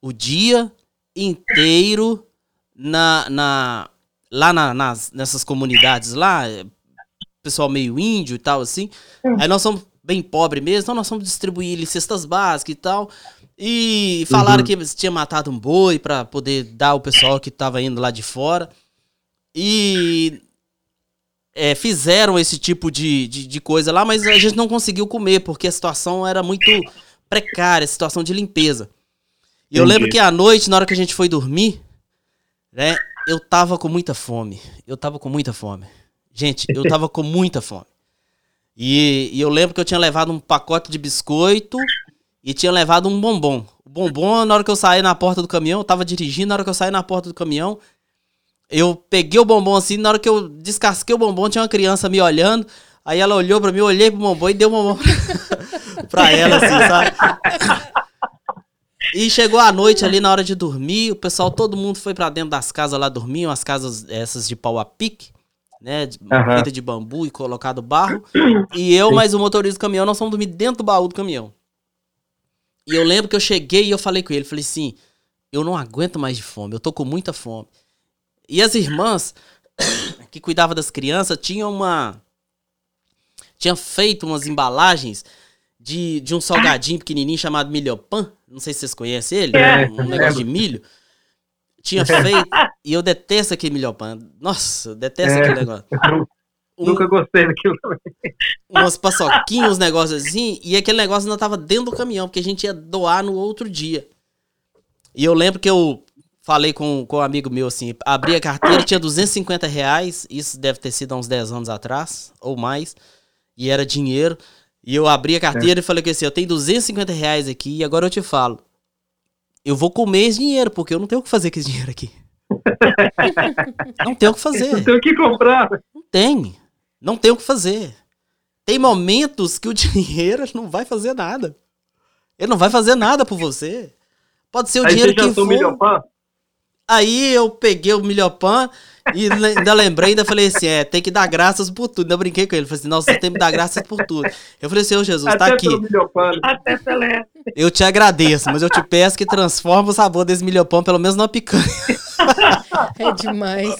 o dia inteiro na, na, lá na- nas, nessas comunidades lá. é, Pessoal meio índio e tal, assim. Aí nós somos bem pobres mesmo, então nós fomos distribuir cestas básicas e tal. E falaram Uhum. que tinha matado um boi pra poder dar ao pessoal que tava indo lá de fora. E é, fizeram esse tipo de, de, de coisa lá, mas a gente não conseguiu comer, porque a situação era muito precária, a situação de limpeza. E eu Entendi. lembro que à noite, na hora que a gente foi dormir, né, eu tava com muita fome. Eu tava com muita fome. Gente, eu tava com muita fome. E, e eu lembro que eu tinha levado um pacote de biscoito e tinha levado um bombom. O bombom, na hora que eu saí na porta do caminhão, eu tava dirigindo, na hora que eu saí na porta do caminhão, eu peguei o bombom assim, na hora que eu descasquei o bombom, tinha uma criança me olhando. Aí ela olhou pra mim, eu olhei pro mamão e deu uma mão pra ela, assim, sabe? E chegou a noite ali na hora de dormir, o pessoal, todo mundo foi para dentro das casas lá dormir, as casas essas de pau a pique, né? Uhum. Feita de bambu e colocado barro. E eu, mais o motorista do caminhão, nós fomos dormir dentro do baú do caminhão. E eu lembro que eu cheguei e eu falei com ele, falei assim, eu não aguento mais de fome, eu tô com muita fome. E as irmãs que cuidavam das crianças tinham uma. Tinha feito umas embalagens de, de um salgadinho pequenininho chamado Milhopan. Não sei se vocês conhecem ele. É, um, um negócio de milho. Tinha feito. e eu detesto aquele Milhopan. Nossa, eu detesto é, aquele negócio. Um, nunca gostei daquilo também. Umas paçoquinhas, uns negócios assim. E aquele negócio ainda tava dentro do caminhão, porque a gente ia doar no outro dia. E eu lembro que eu falei com, com um amigo meu assim, abri a carteira, tinha 250 reais, isso deve ter sido há uns 10 anos atrás, ou mais, e era dinheiro. E eu abri a carteira é. e falei assim, eu tenho 250 reais aqui, e agora eu te falo, eu vou comer esse dinheiro, porque eu não tenho o que fazer com esse dinheiro aqui. não tenho o que fazer. Não tenho o que comprar. Não tem. Não tem o que fazer. Tem momentos que o dinheiro não vai fazer nada. Ele não vai fazer nada por você. Pode ser o Aí dinheiro que for. Aí eu peguei o milhopan e ainda lembrei, ainda falei assim, é, tem que dar graças por tudo. Ainda brinquei com ele, falei assim, nossa, tem que dar graças por tudo. Eu falei assim, ô Jesus, tá Até tá aqui. Até Pelé. Eu te agradeço, mas eu te peço que transforme o sabor desse milhopan pelo menos numa picanha. É demais.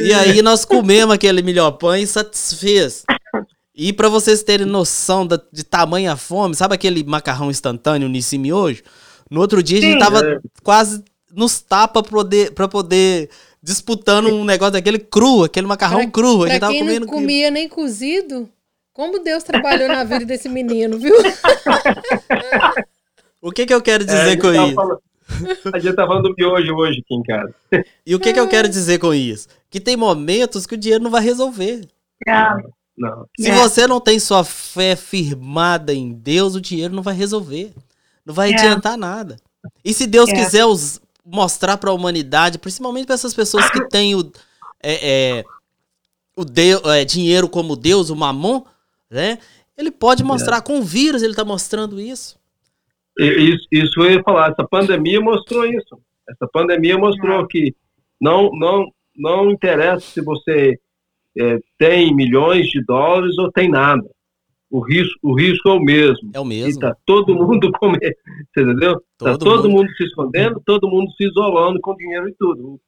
E aí nós comemos aquele milhopan e satisfez. E para vocês terem noção da, de tamanha fome, sabe aquele macarrão instantâneo Nissi hoje? No outro dia Sim, a gente tava é. quase nos tapa pra poder, pra poder disputando um negócio daquele cru, aquele macarrão pra, cru. A gente tava quem comendo. Não comia nem cozido. Como Deus trabalhou na vida desse menino, viu? o que que eu quero dizer é, com isso? Falando, a gente tá falando do miojo hoje aqui em casa. E o que que eu quero dizer com isso? Que tem momentos que o dinheiro não vai resolver. Não. Não. Se é. você não tem sua fé firmada em Deus, o dinheiro não vai resolver. Não vai é. adiantar nada. E se Deus é. quiser os, mostrar para a humanidade, principalmente para essas pessoas que têm o, é, é o Deus, é, dinheiro como Deus, o mamon, né? Ele pode mostrar, com o vírus ele está mostrando isso. Isso, isso eu ia falar, essa pandemia mostrou isso. Essa pandemia mostrou que não, não, não interessa se você é, tem milhões de dólares ou tem nada o risco, o risco é o mesmo. É o mesmo. E tá todo mundo comendo, entendeu? Tá todo todo mundo... mundo... se escondendo, todo mundo se isolando com dinheiro e tudo.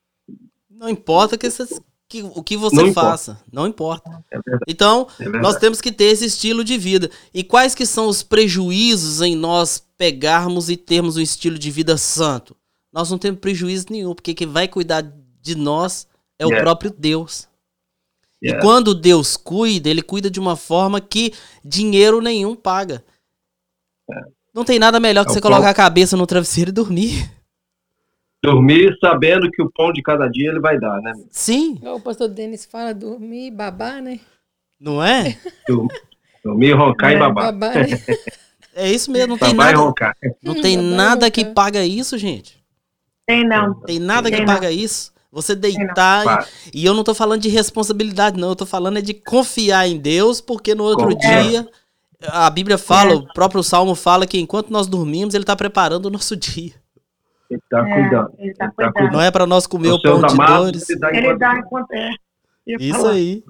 Não importa que, você, que o que você não faça, importa. não importa. É então, é nós temos que ter esse estilo de vida. E quais que são os prejuízos em nós pegarmos e termos um estilo de vida santo? Nós não temos prejuízo nenhum, porque quem vai cuidar de nós é o próprio Deus. Yeah. E quando Deus cuida, ele cuida de uma forma que dinheiro nenhum paga. É. Não tem nada melhor que é você colocar a cabeça no travesseiro e dormir. Dormir sabendo que o pão de cada dia ele vai dar, né? Sim. O pastor Denis fala dormir e babar, né? Não é? Dormir, roncar é, e babar. babar né? É isso mesmo, não tem nada. Não tem nada que paga isso, gente. Tem não. Tem nada tem que não. paga isso. Você deitar. E, e, eu não tô falando de responsabilidade, não. Eu tô falando é de confiar em Deus, porque no outro dia. A Bíblia fala, é. o próprio Salmo fala que enquanto nós dormimos, ele está preparando o nosso dia. Ele está é, cuidando. Ele tá ele cuidando. Não é para nós comer o, o pão de dores. Ele dá enquanto é. Isso falar. aí.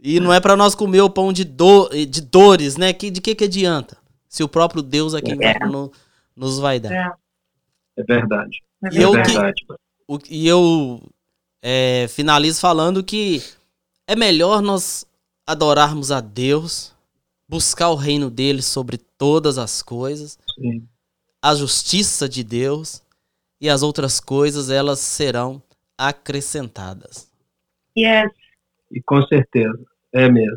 E não é para nós comer o pão de, do, de dores, né? Que, de que, que adianta? Se o próprio Deus é quem é. no, nos vai dar. É, é verdade. É e eu verdade. Que, o, e eu é, finalizo falando que é melhor nós adorarmos a Deus, buscar o reino dele sobre todas as coisas, Sim. a justiça de Deus e as outras coisas elas serão acrescentadas. Yes. E com certeza, é mesmo.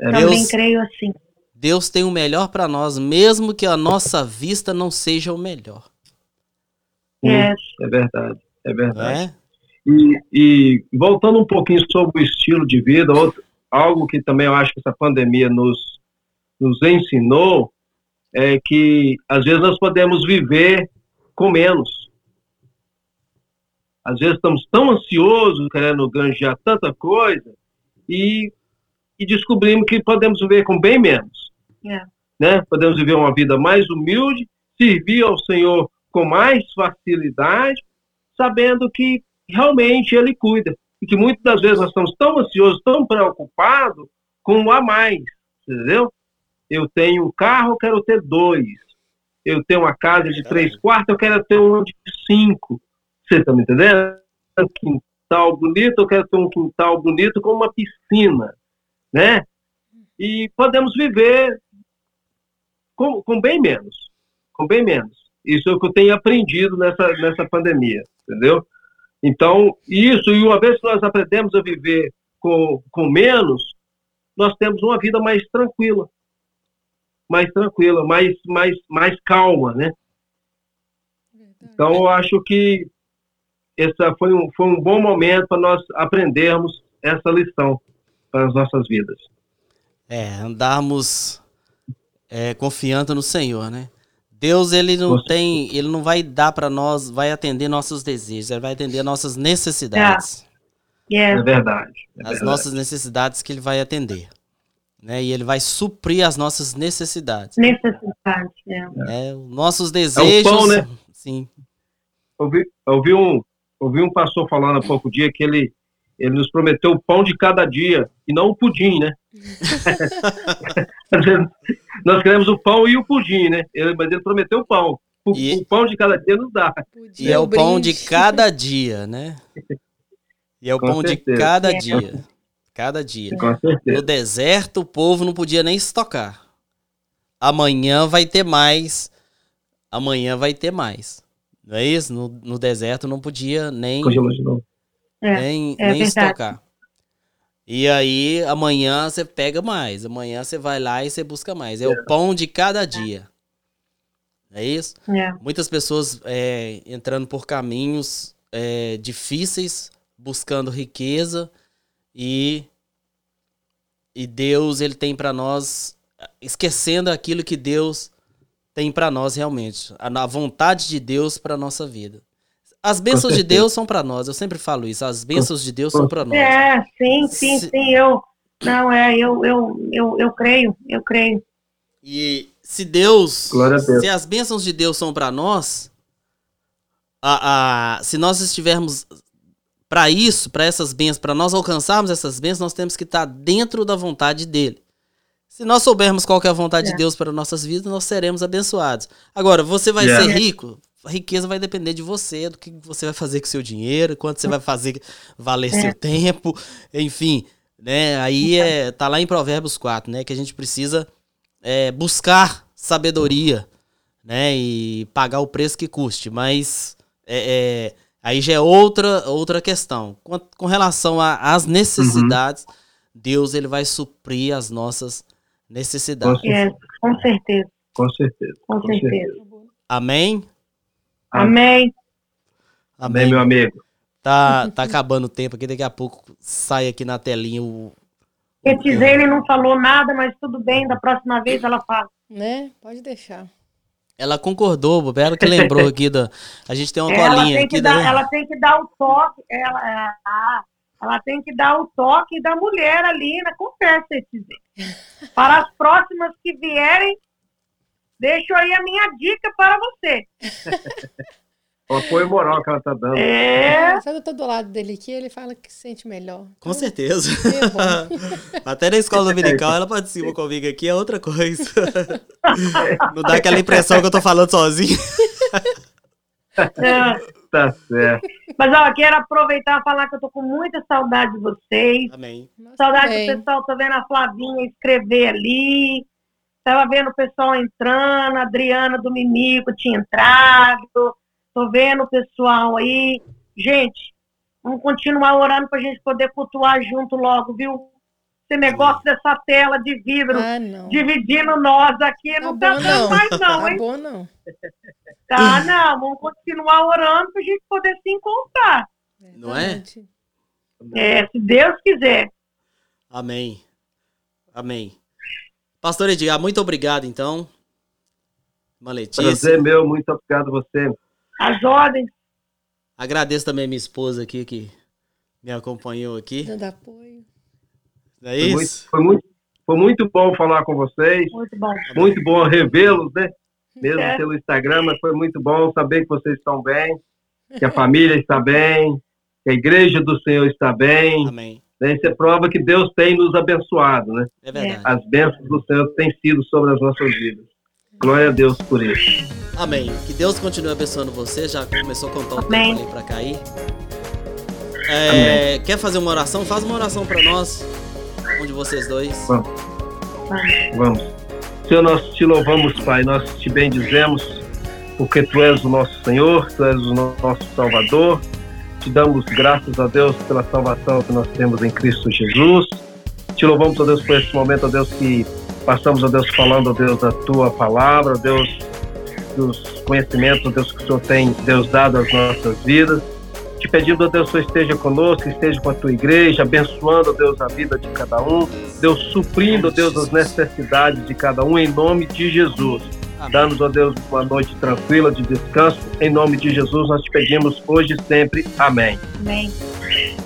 É Também Deus, creio assim. Deus tem o melhor para nós, mesmo que a nossa vista não seja o melhor. É, é verdade, é verdade. É? E, e, voltando um pouquinho sobre o estilo de vida, outro, algo que também eu acho que essa pandemia nos, nos ensinou é que às vezes nós podemos viver com menos. Às vezes estamos tão ansiosos, querendo ganhar tanta coisa, e, e descobrimos que podemos viver com bem menos. É. Né? Podemos viver uma vida mais humilde, servir ao Senhor com mais facilidade, sabendo que realmente Ele cuida. E que muitas das vezes nós estamos tão ansiosos, tão preocupados com o a mais, entendeu? Eu tenho um carro, eu quero ter dois. Eu tenho uma casa de três quartos, eu quero ter um de cinco. Você está me entendendo? Um quintal bonito, eu quero ter um quintal bonito com uma piscina, né? E podemos viver com, com bem menos, com bem menos. Isso é o que eu tenho aprendido nessa, nessa pandemia, entendeu? Então, isso, e uma vez que nós aprendemos a viver com, com menos, nós temos uma vida mais tranquila. Mais tranquila, mais, mais, mais calma, né? Então, eu acho que esse foi um, foi um bom momento para nós aprendermos essa lição para as nossas vidas. É, andarmos é, confiando no Senhor, né? Deus ele não tem, ele não vai dar para nós, vai atender nossos desejos, ele vai atender nossas necessidades. É, é verdade. É as verdade. nossas necessidades que ele vai atender. Né? E ele vai suprir as nossas necessidades. Necessidades, é. é nossos desejos. É o pão, né? Sim. Ouvi, ouvi, um, ouvi um pastor falando há pouco dia que ele, ele nos prometeu o pão de cada dia e não o pudim, né? Nós queremos o pão e o pudim, né? Ele, mas ele prometeu o pão. O, e... o pão de cada dia nos dá. E é o pão de cada dia, né? E é o Com pão certeza. de cada é. dia. Cada dia. Com certeza. No deserto, o povo não podia nem estocar. Amanhã vai ter mais. Amanhã vai ter mais. Não é isso? No, no deserto não podia nem, é, nem, é nem estocar. E aí, amanhã você pega mais. Amanhã você vai lá e você busca mais. É, é. o pão de cada dia. É isso? É. Muitas pessoas é, entrando por caminhos é, difíceis, buscando riqueza e e Deus ele tem para nós esquecendo aquilo que Deus tem para nós realmente, a, a vontade de Deus para nossa vida. As bênçãos de Deus são para nós, eu sempre falo isso, as bênçãos de Deus são para nós. É, sim, sim, se... sim, eu não é, eu, eu, eu, eu creio, eu creio. E se Deus, Deus. se as bênçãos de Deus são para nós, a, a, se nós estivermos para isso, para essas bênçãos, para nós alcançarmos essas bênçãos, nós temos que estar dentro da vontade dele. Se nós soubermos qual é a vontade é. de Deus para nossas vidas, nós seremos abençoados. Agora, você vai yeah. ser rico? A riqueza vai depender de você, do que você vai fazer com o seu dinheiro, quanto você vai fazer valer é. seu tempo, enfim, né? Aí é, tá lá em Provérbios 4, né? Que a gente precisa é, buscar sabedoria, né? E pagar o preço que custe, mas é, é aí já é outra, outra questão. Com, com relação às necessidades, uhum. Deus ele vai suprir as nossas necessidades. É, com certeza. Com certeza. Com, com certeza. certeza. Amém? Amém. Amém, meu amigo. Tá, tá acabando o tempo aqui, daqui a pouco sai aqui na telinha o. Etizene não falou nada, mas tudo bem, da próxima vez ela fala. Né? Pode deixar. Ela concordou, ela que lembrou aqui da. A gente tem uma ela colinha tem aqui. Dar, da... Ela tem que dar o toque. Ela, é, ela tem que dar o toque da mulher ali na conversa, Etizene. Para as próximas que vierem, deixo aí a minha dica para você. o apoio moral que ela tá dando. É. Quando eu tô do lado dele aqui, ele fala que se sente melhor. Com então, certeza. É Até na escola dominical ela participa comigo aqui, é outra coisa. Não dá aquela impressão que eu tô falando sozinho. É. Tá certo. Mas ó, quero aproveitar e falar que eu tô com muita saudade de vocês. Amém. Saudade do pessoal, tô vendo a Flavinha escrever ali. Estava vendo o pessoal entrando, a Adriana do Mimico tinha entrado. Tô vendo o pessoal aí. Gente, vamos continuar orando para a gente poder cultuar junto logo, viu? Esse negócio dessa tela de vidro ah, dividindo nós aqui tá não tá, dando mais, não, tá hein? Bom, não. Tá, não. Vamos continuar orando para a gente poder se encontrar. Não é? É, se Deus quiser. Amém. Amém. Pastor Edgar, muito obrigado, então. Uma Letícia. Prazer meu, muito obrigado a você. As ordens. Agradeço também a minha esposa aqui que me acompanhou aqui. Dando apoio. É isso? Foi muito, foi muito, foi muito bom falar com vocês. Muito bom. Muito bom revê-los, né? Mesmo é. pelo Instagram, mas foi muito bom saber que vocês estão bem, que a família está bem, que a igreja do Senhor está bem. Amém. Né? Isso é prova que Deus tem nos abençoado, né? É verdade. As bênçãos do Senhor têm sido sobre as nossas vidas. Glória a Deus por isso. Amém. Que Deus continue abençoando você. Já começou a contar o Amém. tempo ali para cair. É, quer fazer uma oração? Faz uma oração para nós. Um de vocês dois. Vamos. Vamos. Senhor, nós te louvamos, Pai. Nós te bendizemos porque Tu és o nosso Senhor, Tu és o nosso Salvador. Te damos graças a Deus pela salvação que nós temos em Cristo Jesus. Te louvamos, a Deus, por esse momento, a Deus, que passamos, a Deus, falando, a Deus, a Tua palavra, a Deus, dos conhecimentos, a Deus, que o Senhor tem, Deus, dado às nossas vidas. Te pedindo, a Deus, que esteja conosco, esteja com a tua igreja, abençoando, Deus, a vida de cada um, Deus, suprindo, Deus, as necessidades de cada um, em nome de Jesus. Dá-nos, ó Deus, uma noite tranquila de descanso. Em nome de Jesus, nós te pedimos hoje e sempre. Amém. Amém.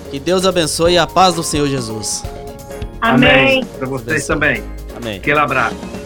Que Deus abençoe e a paz do Senhor Jesus. Amém. Amém. Para vocês também. Amém. Aquele abraço.